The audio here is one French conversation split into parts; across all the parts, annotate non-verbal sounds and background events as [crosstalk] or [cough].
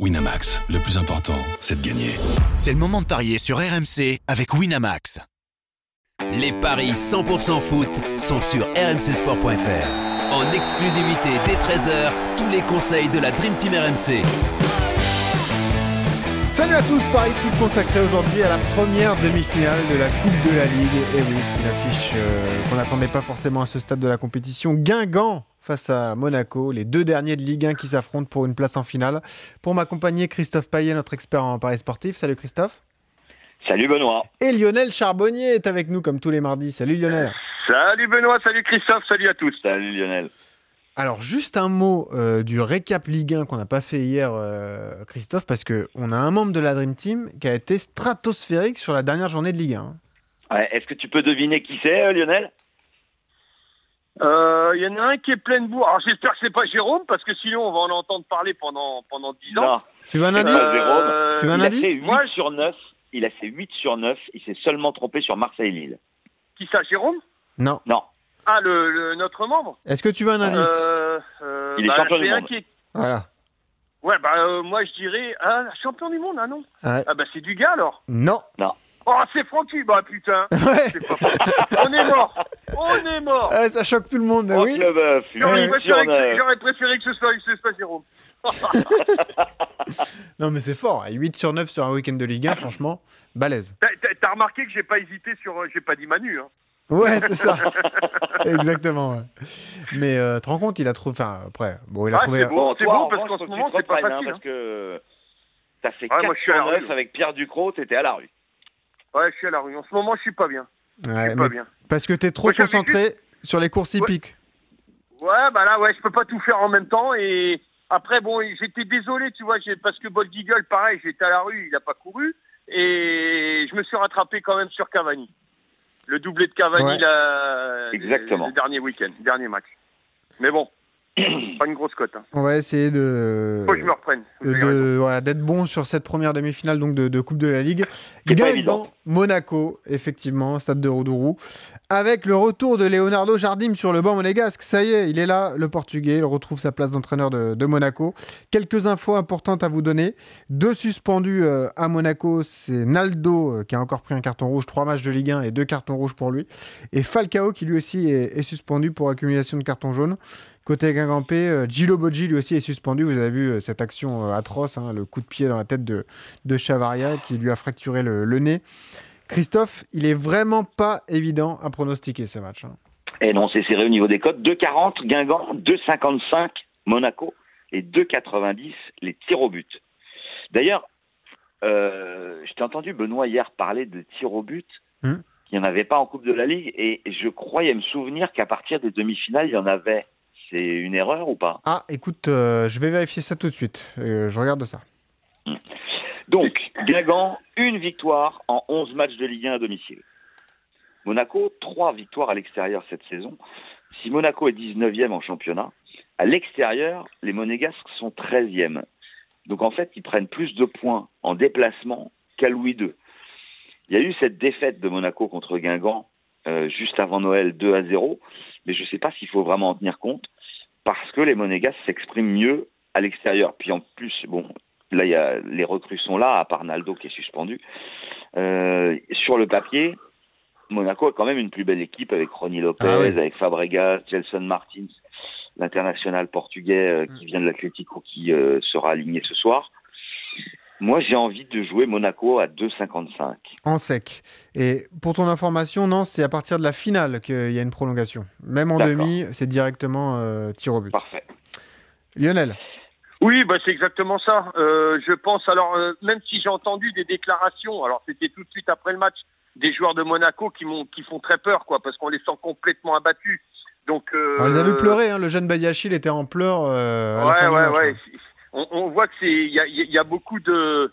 Winamax, le plus important, c'est de gagner. C'est le moment de parier sur RMC avec Winamax. Les paris 100% foot sont sur rmcsport.fr. En exclusivité dès 13h, tous les conseils de la Dream Team RMC. Salut à tous, Paris Foot consacré aujourd'hui à la première demi-finale de la Coupe de la Ligue. Et oui, c'est une affiche euh, qu'on n'attendait pas forcément à ce stade de la compétition. Guingamp face à Monaco, les deux derniers de Ligue 1 qui s'affrontent pour une place en finale. Pour m'accompagner, Christophe Payet, notre expert en paris sportif. Salut Christophe. Salut Benoît. Et Lionel Charbonnier est avec nous comme tous les mardis. Salut Lionel. Salut Benoît, salut Christophe, salut à tous. Salut Lionel. Alors juste un mot euh, du récap Ligue 1 qu'on n'a pas fait hier, euh, Christophe, parce qu'on a un membre de la Dream Team qui a été stratosphérique sur la dernière journée de Ligue 1. Ouais, Est-ce que tu peux deviner qui c'est, euh, Lionel? Il Euh, y en a un qui est plein de bourre. Alors j'espère que c'est pas Jérôme, parce que sinon on va en entendre parler pendant, pendant 10 ans. Non. Tu veux un Euh, indice Jérôme. Tu veux un il a indice fait 8 Moi, sur 9. Il a fait 8 sur 9. Il s'est seulement trompé sur Marseille-Lille. Qui ça, Jérôme? Non. Non. Ah, le, le- notre membre? Est-ce que tu veux un indice? Euh, euh, Il est bah, champion c'est du un monde. qui est- Voilà. Ouais, bah euh, moi je dirais... Ah, champion du monde, ah non Ouais. Ah bah c'est du gars alors Non. Oh, c'est Francky, bah putain [laughs] Ouais. Pas On est mort On est mort Ouais, ça choque tout le monde, mais Oh, oui. J'aurais préféré, que, neuf. j'aurais préféré que ce soit, que ce soit Jérôme. [laughs] Non, mais c'est fort. 8 sur 9 sur un week-end de Ligue 1, franchement, balèze. T'as- remarqué que j'ai pas hésité sur... euh, J'ai pas dit Manu, hein Ouais, c'est ça. [laughs] Exactement. ouais. Mais euh, te rends compte, il a trouvé. Enfin, après, bon, il a Ah, trouvé. c'est beau. c'est en parce qu'en ce moment, c'est pas hein, facile, Parce que t'as fait Ouais, 4 moi, je suis à sur la 9 rue. avec Pierre Ducrot, t'étais à la rue. Ouais, je suis à la rue. En ce moment, je suis pas bien. Je Ouais, suis pas mais bien. parce que t'es trop Moi, j'avais concentré sur les courses hippiques. Ouais, bah là, ouais, je peux pas tout faire en même temps. Et après, bon, j'étais désolé, tu vois, j'ai- parce que Bold Eagle, pareil, j'étais à la rue, il a pas couru. Et je me suis rattrapé quand même sur Cavani. Le doublé de Cavani, Ouais. là, Exactement. le dernier week-end, dernier match. Mais bon, pas une grosse cote. Hein. On va essayer de. Faut que je me reprenne. De voilà, d'être bon sur cette première demi-finale donc de, de Coupe de la Ligue. Évident. Monaco, effectivement, stade de Roudourou. Avec le retour de Leonardo Jardim sur le banc monégasque. Ça y est, il est là, le Portugais. Il retrouve sa place d'entraîneur de, Monaco. Quelques infos importantes à vous donner. Deux suspendus euh, à Monaco. C'est Naldo euh, qui a encore pris un carton rouge, trois matchs de Ligue 1 et deux cartons rouges pour lui. Et Falcao qui lui aussi est, suspendu pour accumulation de cartons jaunes. Côté Guingampé, euh, Gilo Boggi lui aussi est suspendu. Vous avez vu cette action atroce, hein, le coup de pied dans la tête de, Chavaria qui lui a fracturé le nez. Christophe, il est vraiment pas évident à pronostiquer ce match. hein. Et non, c'est serré au niveau des cotes. 2,40 Guingamp, 2,55 Monaco et 2,90 les tirs au but. D'ailleurs, euh, je t'ai entendu Benoît hier parler de tirs au but. Hmm. Il n'y en avait pas en Coupe de la Ligue et je croyais me souvenir qu'à partir des demi-finales, il y en avait. C'est une erreur ou pas? Ah, écoute, euh, je vais vérifier ça tout de suite. Euh, je regarde ça. Donc, Guingamp, une victoire en 11 matchs de Ligue 1 à domicile. Monaco, trois victoires à l'extérieur cette saison. Si Monaco est 19e en championnat, à l'extérieur, les Monégasques sont 13e. Donc en fait, ils prennent plus de points en déplacement qu'à Louis II. Il y a eu cette défaite de Monaco contre Guingamp euh, juste avant Noël 2 à 0, mais je ne sais pas s'il faut vraiment en tenir compte parce que les Monégasques s'expriment mieux à l'extérieur. Puis en plus, bon, là, il y a, les recrues sont là, à part Naldo qui est suspendu. Euh, sur le papier, Monaco a quand même une plus belle équipe avec Ronny Lopez, Ah oui. avec Fabregas, Gelson Martins, l'international portugais euh, qui vient de l'Atlético qui euh, sera aligné ce soir. Moi, j'ai envie de jouer Monaco à 2,55. En sec. Et pour ton information, non, c'est à partir de la finale qu'il y a une prolongation. Même en demi, c'est directement tir au but. Parfait. Lionel Oui, bah c'est exactement ça. Euh, je pense, alors, euh, même si j'ai entendu des déclarations, alors c'était tout de suite après le match, des joueurs de Monaco qui, m'ont, qui font très peur, quoi, parce qu'on les sent complètement abattus. Donc, euh, On les a vu pleurer, hein, le jeune Badiachil était en pleurs euh, à la fin ouais, du ouais, match. ouais. ouais. On, on voit que c'est, il y a, il y a beaucoup de,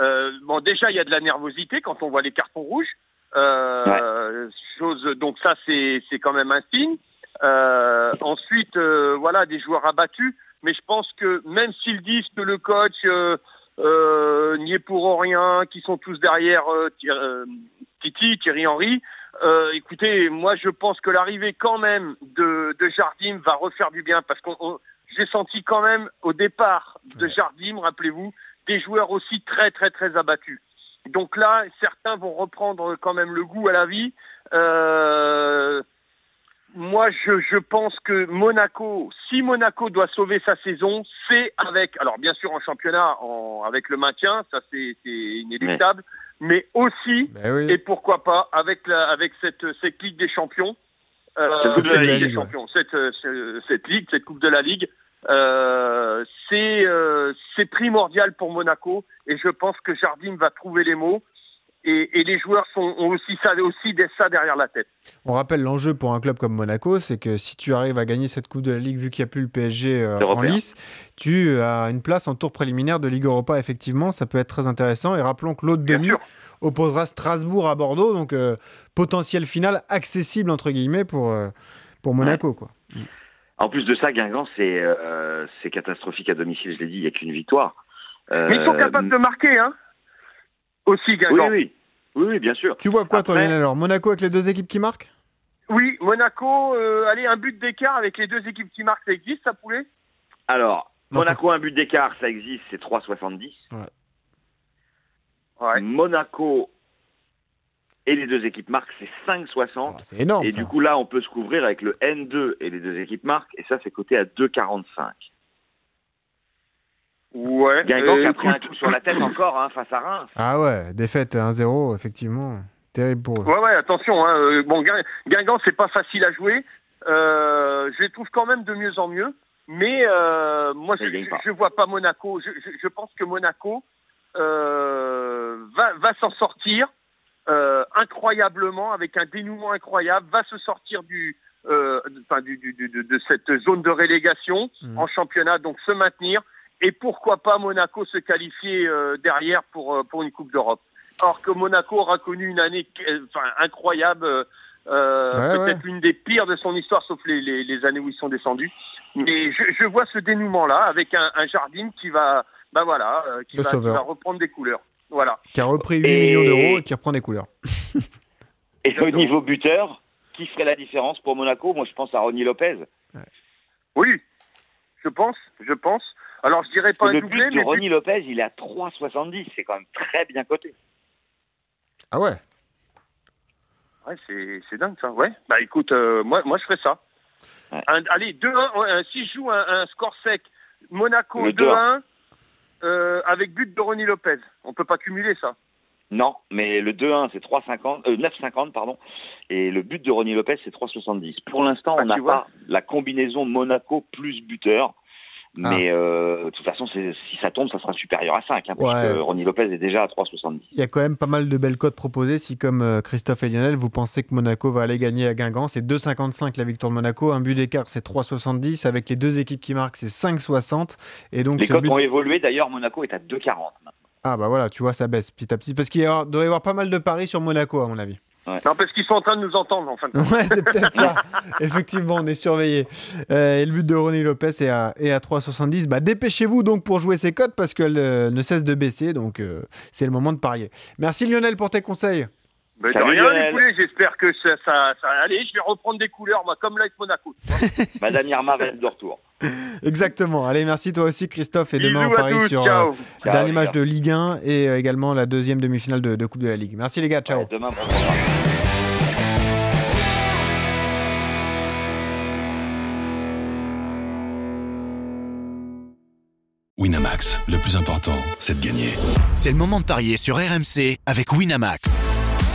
euh, bon, déjà il y a de la nervosité quand on voit les cartons rouges. Euh, Chose, donc ça c'est, c'est quand même un signe. Euh, ensuite, euh, voilà, des joueurs abattus. Mais je pense que même s'ils disent que le coach euh, euh, n'y est pour rien, qu'ils sont tous derrière euh, euh, Titi, Thierry Henry, euh, écoutez, moi je pense que l'arrivée quand même de, de Jardim va refaire du bien parce qu'on on- j'ai senti quand même au départ de Jardim, rappelez-vous, des joueurs aussi très très très abattus. Donc là, certains vont reprendre quand même le goût à la vie. Euh, moi, je, je, pense que Monaco, si Monaco doit sauver sa saison, c'est avec, alors bien sûr en championnat, en, avec le maintien, ça c'est inéluctable, mais aussi, ben oui. et pourquoi pas, avec, la, avec cette, cette Ligue des Champions, euh, la Ligue des Champions, cette, cette, Ligue, cette Coupe de la Ligue, euh, c'est euh, primordial pour Monaco, et je pense que Jardim va trouver les mots. Et, et, les joueurs sont, ont aussi ça, aussi ça derrière la tête. On rappelle l'enjeu pour un club comme Monaco, c'est que si tu arrives à gagner cette Coupe de la Ligue, vu qu'il n'y a plus le PSG euh, en lice, tu as une place en tour préliminaire de Ligue Europa, effectivement, ça peut être très intéressant. Et rappelons que l'autre demi opposera Strasbourg à Bordeaux, donc euh, potentiel final accessible, entre guillemets, pour, euh, pour Monaco. Quoi. En plus de ça, Guingamp, c'est c'est catastrophique à domicile, je l'ai dit, il n'y a qu'une victoire. Mais ils sont capables de marquer, hein aussi, Guingamp. Oui, oui. oui, bien sûr. Tu vois quoi, toi, Lionel Alors, Monaco avec les deux équipes qui marquent? Oui, Monaco, euh, allez, un but d'écart avec les deux équipes qui marquent, ça existe, ça, poulet? Alors, Monaco, un but d'écart, ça existe, c'est 3,70. Ouais. ouais. Monaco et les deux équipes marquent, c'est 5,60. c'est énorme. Et du coup, là, on peut se couvrir avec le N2 et les deux équipes marquent, et ça, c'est coté à 2,45. Ouais. Guingamp qui a pris un coup sur la tête encore hein, face à Reims. Ah ouais, défaite 1-0, effectivement. Terrible pour eux. Ouais, ouais, attention. Hein. Euh, bon, Guingamp, c'est pas facile à jouer. Euh, je les trouve quand même de mieux en mieux. Mais euh, moi, je, je, vois pas Monaco. Je, je, je pense que Monaco euh, va, va s'en sortir euh, incroyablement, avec un dénouement incroyable, va se sortir du, euh, enfin, du, du, du, de cette zone de relégation mmh. en championnat, donc se maintenir et pourquoi pas Monaco se qualifier euh, derrière pour, euh, pour une Coupe d'Europe. Or que Monaco aura connu une année euh, enfin, incroyable, euh, peut-être l'une des pires de son histoire, sauf les, les, les, années où ils sont descendus. Mais je, je vois ce dénouement-là avec un, un Jardim qui va, bah voilà, qui, va, qui va, reprendre des couleurs. Voilà. Qui a repris 8 et... millions d'euros et qui reprend des couleurs. [laughs] et au niveau buteur, qui ferait la différence pour Monaco? Moi, je pense à Ronnie Lopez. Ouais. Oui, je pense, je pense. Alors, je dirais pas un le doublé, but de Ronnie Lopez, il est à 3,70. C'est quand même très bien coté. Ah ouais Ouais, c'est dingue ça. Ouais. Bah écoute, euh, moi, moi je ferais ça. Ouais. Un, allez, 2-1. si je joue un, un, score sec, Monaco 2-1 euh, avec but de Ronnie Lopez. On peut pas cumuler ça. Non, mais le 2-1 c'est 3,50, euh, 9,50 pardon, et le but de Ronnie Lopez c'est 3,70. Pour l'instant, ah, on n'a pas la combinaison Monaco plus buteur. Mais ah. euh, de toute façon, si ça tombe, ça sera supérieur à 5, hein, ouais. puisque Ronnie Lopez est déjà à 3,70. Il y a quand même pas mal de belles cotes proposées. Si, comme euh, Christophe et Lionel, vous pensez que Monaco va aller gagner à Guingamp, c'est 2,55 la victoire de Monaco. Un but d'écart, c'est 3,70. Avec les deux équipes qui marquent, c'est 5,60. Et donc, les cotes but... ont évolué. D'ailleurs, Monaco est à 2,40 maintenant. Ah bah voilà, tu vois, ça baisse petit à petit. Parce qu'il doit y avoir pas mal de paris sur Monaco, à mon avis. Ouais. Non, parce qu'ils sont en train de nous entendre, en fin de compte. Ouais, c'est peut-être ça. [laughs] Effectivement, on est surveillé. Euh, et le but de Ronnie Lopez est à, est à 3,70. Bah, dépêchez-vous donc pour jouer ces cotes parce qu'elles euh, ne cessent de baisser. Donc, euh, c'est le moment de parier. Merci Lionel pour tes conseils. Mais de rien, les poulets, j'espère que ça, ça, ça, Allez, je vais reprendre des couleurs, moi, comme là avec Monaco. [laughs] Madame Irma va être de retour. Exactement. Allez, merci toi aussi, Christophe. Et Bisous demain, on parie sur euh, le dernier match de Ligue 1 et euh, également la deuxième demi-finale de, de, Coupe de la Ligue. Merci les gars, ciao. Ouais, demain, bon Winamax, le plus important, c'est de gagner. C'est le moment de parier sur RMC avec Winamax.